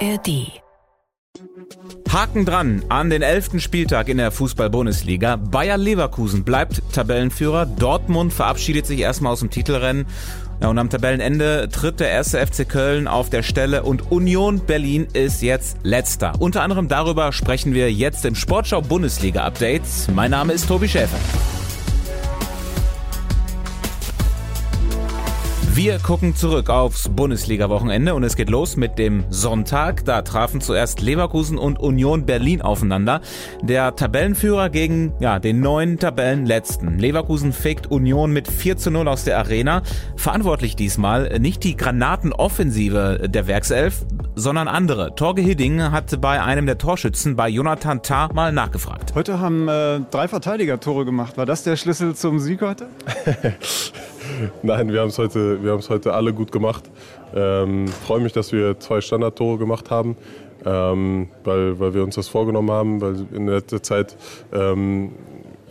ARD. Haken dran an den elften Spieltag in der Fußball-Bundesliga. Bayer Leverkusen bleibt Tabellenführer. Dortmund verabschiedet sich erstmal aus dem Titelrennen. Ja, und am Tabellenende tritt der erste FC Köln auf der Stelle und Union Berlin ist jetzt letzter. Unter anderem darüber sprechen wir jetzt im Sportschau Bundesliga Update. Mein Name ist Tobi Schäfer. Wir gucken zurück aufs Bundesliga-Wochenende und es geht los mit dem Sonntag. Da trafen zuerst Leverkusen und Union Berlin aufeinander. Der Tabellenführer gegen ja, den neuen Tabellenletzten. Leverkusen fegt Union mit 4 zu 0 aus der Arena. Verantwortlich diesmal nicht die Granatenoffensive der Werkself, sondern andere. Torge Hidding hat bei einem der Torschützen, bei Jonathan Tah, mal nachgefragt. Heute haben äh, drei Verteidiger Tore gemacht. War das der Schlüssel zum Sieg heute? Nein, wir haben es heute, heute alle gut gemacht. Ähm, freue mich, dass wir zwei Standardtore gemacht haben, ähm, weil, weil wir uns das vorgenommen haben, weil in letzter Zeit ähm,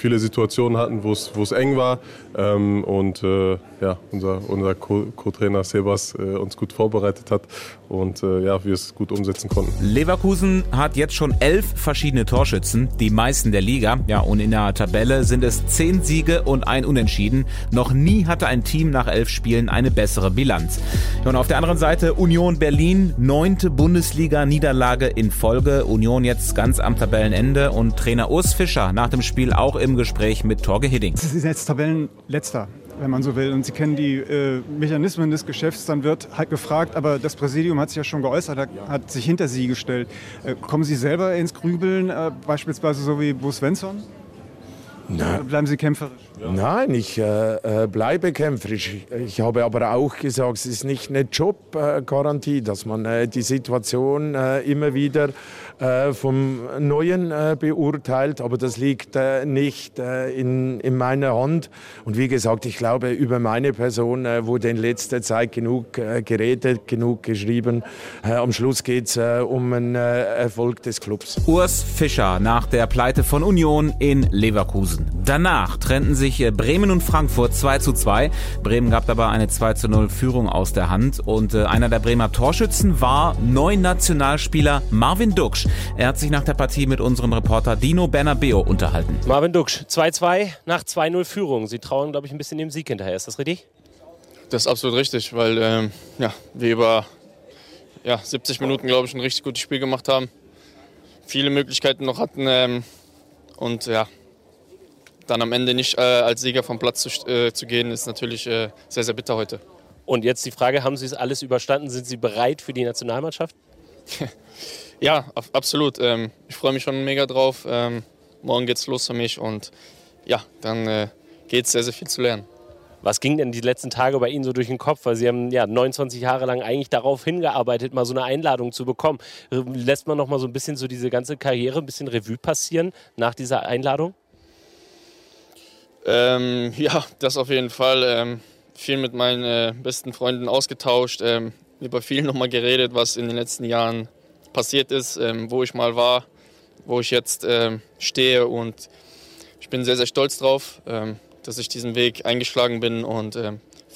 viele Situationen hatten, wo es eng war ähm, und äh, ja, unser, unser Co-Trainer Sebas äh, uns gut vorbereitet hat und äh, ja, wir es gut umsetzen konnten. Leverkusen hat jetzt schon elf verschiedene Torschützen, die meisten der Liga. Ja, und in der Tabelle sind es zehn Siege und ein Unentschieden. Noch nie hatte ein Team nach elf Spielen eine bessere Bilanz. Und auf der anderen Seite Union Berlin, neunte Bundesliga-Niederlage in Folge. Union jetzt ganz am Tabellenende und Trainer Urs Fischer nach dem Spiel auch im Gespräch mit Torge Hidding. Sie sind jetzt Tabellenletzter wenn man so will. Und Sie kennen die äh, Mechanismen des Geschäfts, dann wird halt gefragt, aber das Präsidium hat sich ja schon geäußert, hat, hat sich hinter Sie gestellt. Äh, kommen Sie selber ins Grübeln, äh, beispielsweise so wie Bo Svensson? Na, bleiben Sie kämpferisch? Nein, ich äh, äh, bleibe kämpferisch. Ich habe aber auch gesagt, es ist nicht eine Jobgarantie, dass man äh, die Situation äh, immer wieder äh, vom Neuen äh, beurteilt. Aber das liegt nicht in, in, meiner Hand. Und wie gesagt, ich glaube, über meine Person wurde in letzter Zeit genug geredet, genug geschrieben. am Schluss geht es um einen Erfolg des Clubs. Urs Fischer nach der Pleite von Union in Leverkusen. Danach trennten sich sich Bremen und Frankfurt 2 zu 2. Bremen gab dabei eine 2 zu 0 Führung aus der Hand und äh, einer der Bremer Torschützen war neun Nationalspieler Marvin Duksch. Er hat sich nach der Partie mit unserem Reporter Dino Bernabeo unterhalten. Marvin Duksch, 2-2 nach 2-0 Führung. Sie trauen, glaube ich, ein bisschen dem Sieg hinterher. Ist das richtig? Das ist absolut richtig, weil ähm, ja, wir über ja, 70 Minuten, glaube ich, ein richtig gutes Spiel gemacht haben. Viele Möglichkeiten noch hatten ähm, und ja, dann am Ende nicht äh, als Sieger vom Platz zu, äh, zu gehen, ist natürlich äh, sehr, sehr bitter heute. Und jetzt die Frage, haben Sie es alles überstanden? Sind Sie bereit für die Nationalmannschaft? ja, absolut. Ähm, ich freue mich schon mega drauf. Ähm, morgen es los für mich und ja, dann äh, geht es sehr, sehr viel zu lernen. Was ging denn die letzten Tage bei Ihnen so durch den Kopf? Weil Sie haben ja 29 Jahre lang eigentlich darauf hingearbeitet, mal so eine Einladung zu bekommen. Lässt man noch mal so ein bisschen so diese ganze Karriere ein bisschen Revue passieren nach dieser Einladung? Ähm, ja, das auf jeden Fall. Ähm, viel mit meinen äh, besten Freunden ausgetauscht, ähm, über viel nochmal geredet, was in den letzten Jahren passiert ist, ähm, wo ich mal war, wo ich jetzt ähm, stehe und ich bin sehr, sehr stolz drauf, ähm, dass ich diesen Weg eingeschlagen bin und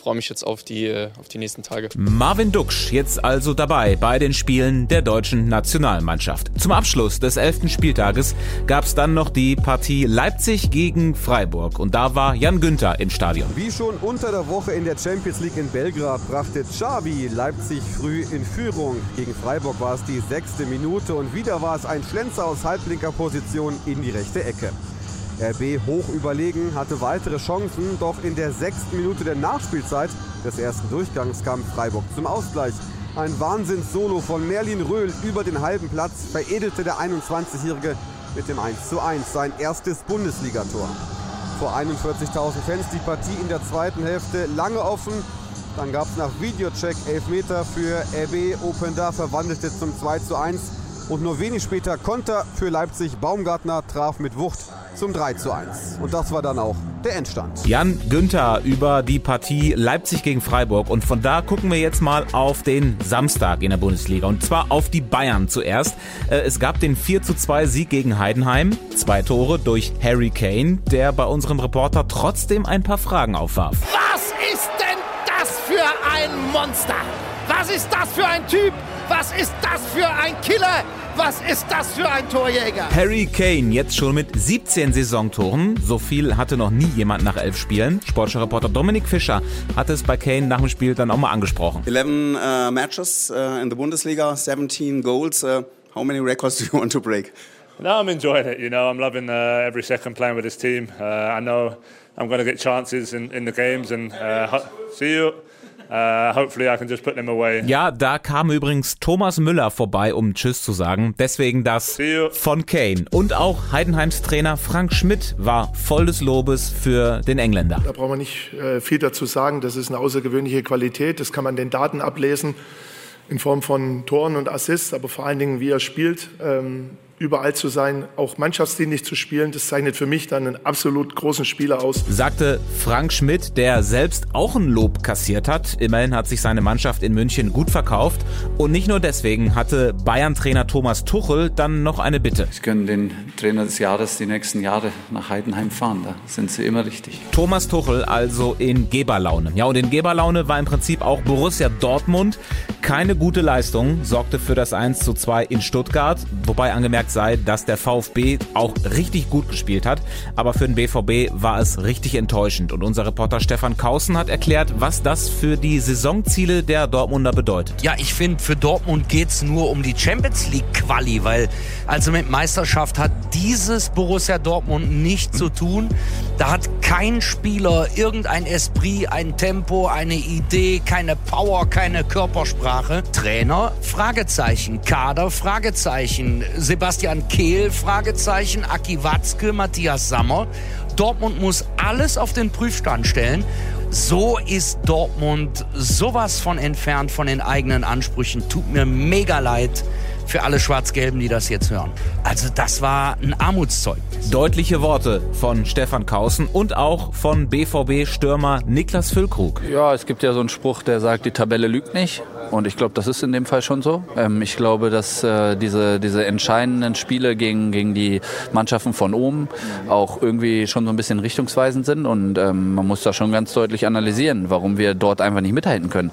freue mich jetzt auf die, äh, auf die nächsten Tage. Marvin Duksch jetzt also dabei bei den Spielen der deutschen Nationalmannschaft. Zum Abschluss des elften Spieltages gab es dann noch die Partie Leipzig gegen Freiburg und da war Jan Günther im Stadion. Wie schon unter der Woche in der Champions League in Belgrad brachte Xavi Leipzig früh in Führung. Gegen Freiburg war es die sechste Minute und wieder war es ein Schlenzer aus halblinker Position in die rechte Ecke. RB hoch überlegen, hatte weitere Chancen, doch in der sechsten Minute der Nachspielzeit des ersten Durchgangs kam Freiburg zum Ausgleich. Ein Wahnsinns-Solo von Merlin Röhl über den halben Platz veredelte der 21-Jährige mit dem 1:1 sein erstes Bundesligator. Vor 41.000 Fans die Partie in der zweiten Hälfte lange offen. Dann gab es nach Videocheck Elfmeter für RB. Openda verwandelte zum 2:1 und nur wenig später Konter für Leipzig. Baumgartner traf mit Wucht zum 3 zu 1. Und das war dann auch der Endstand. Jan Günther über die Partie Leipzig gegen Freiburg. Und von da gucken wir jetzt mal auf den Samstag in der Bundesliga. Und zwar auf die Bayern zuerst. Äh, es gab den 4 zu 2 Sieg gegen Heidenheim. Zwei Tore durch Harry Kane, der bei unserem Reporter trotzdem ein paar Fragen aufwarf. Was ist denn das für ein Monster? Was ist das für ein Typ? Was ist das für ein Killer? Was ist das für ein Torjäger? Harry Kane jetzt schon mit 17 Saisontoren. So viel hatte noch nie jemand nach elf Spielen. Sportschau-Reporter Dominik Fischer hat es bei Kane nach dem Spiel dann auch mal angesprochen. 11 uh, matches uh, in the Bundesliga, 17 goals. Uh, how many records do you want to break? No, I'm enjoying it. You know, I'm loving uh, every second playing with this team. Uh, I know I'm going to get chances in, in the games and uh, see you. Uh, hopefully I can just put them away. Ja, da kam übrigens Thomas Müller vorbei, um Tschüss zu sagen. Deswegen das von Kane. Und auch Heidenheims Trainer Frank Schmidt war voll des Lobes für den Engländer. Da braucht man nicht äh, viel dazu sagen. Das ist eine außergewöhnliche Qualität. Das kann man den Daten ablesen in Form von Toren und Assists, aber vor allen Dingen, wie er spielt. Ähm, überall zu sein, auch mannschaftsdienlich zu spielen, das zeichnet für mich dann einen absolut großen Spieler aus. Sagte Frank Schmidt, der selbst auch ein Lob kassiert hat. Immerhin hat sich seine Mannschaft in München gut verkauft. Und nicht nur deswegen hatte Bayern-Trainer Thomas Tuchel dann noch eine Bitte. Sie können den Trainer des Jahres die nächsten Jahre nach Heidenheim fahren. Da sind Sie immer richtig. Thomas Tuchel also in Geberlaune. Ja, und in Geberlaune war im Prinzip auch Borussia Dortmund. Keine gute Leistung sorgte für das 1 zu 2 in Stuttgart. Wobei angemerkt sei, dass der VfB auch richtig gut gespielt hat. Aber für den BVB war es richtig enttäuschend. Und unser Reporter Stefan Kausen hat erklärt, was das für die Saisonziele der Dortmunder bedeutet. Ja, ich finde, für Dortmund geht es nur um die Champions League Quali, weil also mit Meisterschaft hat dieses Borussia Dortmund nicht zu tun. Da hat kein Spieler irgendein Esprit, ein Tempo, eine Idee, keine Power, keine Körpersprache. Trainer, Fragezeichen. Kader, Fragezeichen. Sebastian Kehl, Fragezeichen. Aki Watzke, Matthias Sammer. Dortmund muss alles auf den Prüfstand stellen. So ist Dortmund sowas von entfernt von den eigenen Ansprüchen. Tut mir mega leid für alle Schwarz-Gelben, die das jetzt hören. Also das war ein Armutszeugnis. Deutliche Worte von Stefan Kausen und auch von BVB-Stürmer Niklas Füllkrug. Ja, es gibt ja so einen Spruch, der sagt, die Tabelle lügt nicht. Und ich glaube, das ist in dem Fall schon so. Ähm, ich glaube, dass äh, diese, diese entscheidenden Spiele gegen, gegen die Mannschaften von oben auch irgendwie schon so ein bisschen richtungsweisend sind. Und ähm, man muss da schon ganz deutlich analysieren, warum wir dort einfach nicht mithalten können.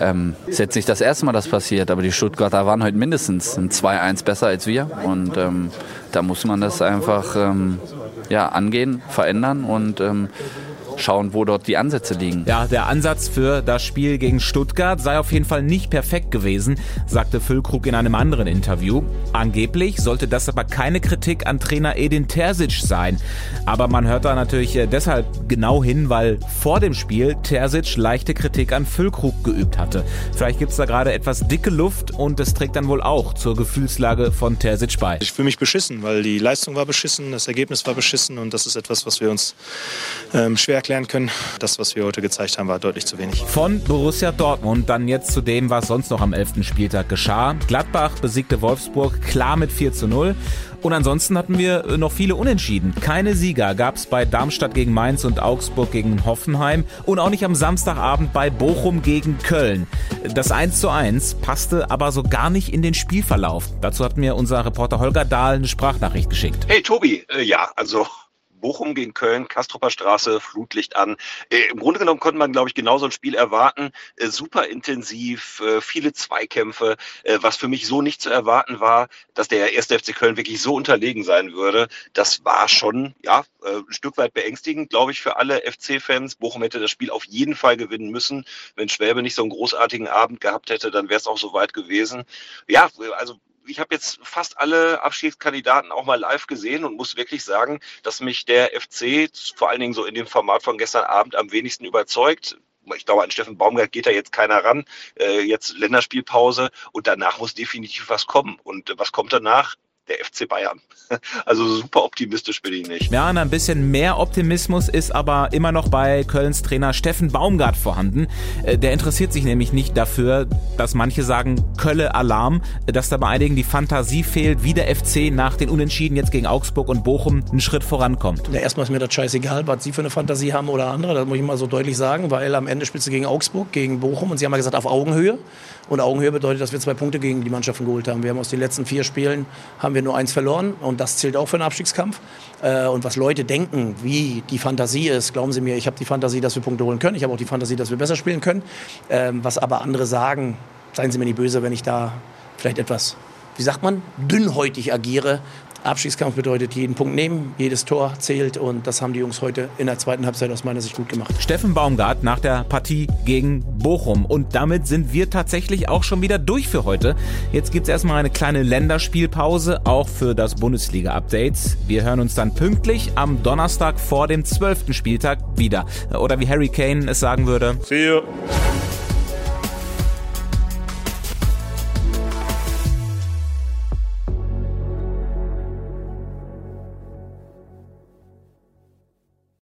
Ähm, ist jetzt nicht das erste Mal, das passiert, aber die Stuttgarter waren heute mindestens ein 2-1 besser als wir. Und ähm, da muss man das einfach ähm, ja, angehen, verändern und ähm, schauen, wo dort die Ansätze liegen. Ja, der Ansatz für das Spiel gegen Stuttgart sei auf jeden Fall nicht perfekt gewesen, sagte Füllkrug in einem anderen Interview. Angeblich sollte das aber keine Kritik an Trainer Edin Terzic sein. Aber man hört da natürlich äh, deshalb genau hin, weil vor dem Spiel Terzic leichte Kritik an Füllkrug geübt hatte. Vielleicht gibt's da gerade etwas dicke Luft und das trägt dann wohl auch zur Gefühlslage von Terzic bei. Ich fühle mich beschissen, weil die Leistung war beschissen, das Ergebnis war beschissen und das ist etwas, was wir uns ähm, schwer erklären können. Das, was wir heute gezeigt haben, war deutlich zu wenig. Von Borussia Dortmund dann jetzt zu dem, was sonst noch am 11. Spieltag geschah. Gladbach besiegte Wolfsburg klar mit 4 zu 0. Und ansonsten hatten wir noch viele Unentschieden. Keine Sieger gab es bei Darmstadt gegen Mainz und Augsburg gegen Hoffenheim und auch nicht am Samstagabend bei Bochum gegen Köln. Das 1 zu 1 passte aber so gar nicht in den Spielverlauf. Dazu hat mir unser Reporter Holger Dahl eine Sprachnachricht geschickt. Hey Tobi, äh, ja, also Bochum gegen Köln, Kastropper Straße, Flutlicht an. Äh, Im Grunde genommen konnte man, glaube ich, genau so ein Spiel erwarten. Äh, super intensiv, äh, viele Zweikämpfe. Äh, was für mich so nicht zu erwarten war, dass der erste FC Köln wirklich so unterlegen sein würde. Das war schon, ja, äh, ein Stück weit beängstigend, glaube ich, für alle FC-Fans. Bochum hätte das Spiel auf jeden Fall gewinnen müssen. Wenn Schwäbe nicht so einen großartigen Abend gehabt hätte, dann wäre es auch so weit gewesen. Ja, also ich habe jetzt fast alle Abschiedskandidaten auch mal live gesehen und muss wirklich sagen, dass mich der FC vor allen Dingen so in dem Format von gestern Abend am wenigsten überzeugt. Ich glaube, an Steffen Baumgart geht da jetzt keiner ran. Äh, jetzt Länderspielpause und danach muss definitiv was kommen. Und äh, was kommt danach? Der FC Bayern. Also super optimistisch bin ich nicht. Ja, ein bisschen mehr Optimismus ist aber immer noch bei Kölns Trainer Steffen Baumgart vorhanden. Äh, der interessiert sich nämlich nicht dafür, dass manche sagen, Kölle Alarm, dass da bei einigen die Fantasie fehlt, wie der FC nach den Unentschieden jetzt gegen Augsburg und Bochum einen Schritt vorankommt. Ja, erstmal ist mir das scheißegal, was Sie für eine Fantasie haben oder andere, das muss ich mal so deutlich sagen, weil am Ende spielst du gegen Augsburg, gegen Bochum und Sie haben ja gesagt, auf Augenhöhe. Und Augenhöhe bedeutet, dass wir zwei Punkte gegen die Mannschaften geholt haben. Wir haben aus den letzten vier Spielen haben wir nur eins verloren und das zählt auch für den Abstiegskampf. Äh, und was Leute denken, wie die Fantasie ist, glauben Sie mir, ich habe die Fantasie, dass wir Punkte holen können. Ich habe auch die Fantasie, dass wir besser spielen können. Ähm, was aber andere sagen, seien Sie mir nicht böse, wenn ich da vielleicht etwas, wie sagt man, dünnhäutig agiere. Abstiegskampf bedeutet jeden Punkt nehmen, jedes Tor zählt und das haben die Jungs heute in der zweiten Halbzeit aus meiner Sicht gut gemacht. Steffen Baumgart nach der Partie gegen Bochum. Und damit sind wir tatsächlich auch schon wieder durch für heute. Jetzt gibt es erstmal eine kleine Länderspielpause, auch für das Bundesliga-Update. Wir hören uns dann pünktlich am Donnerstag vor dem 12. Spieltag wieder. Oder wie Harry Kane es sagen würde. See you.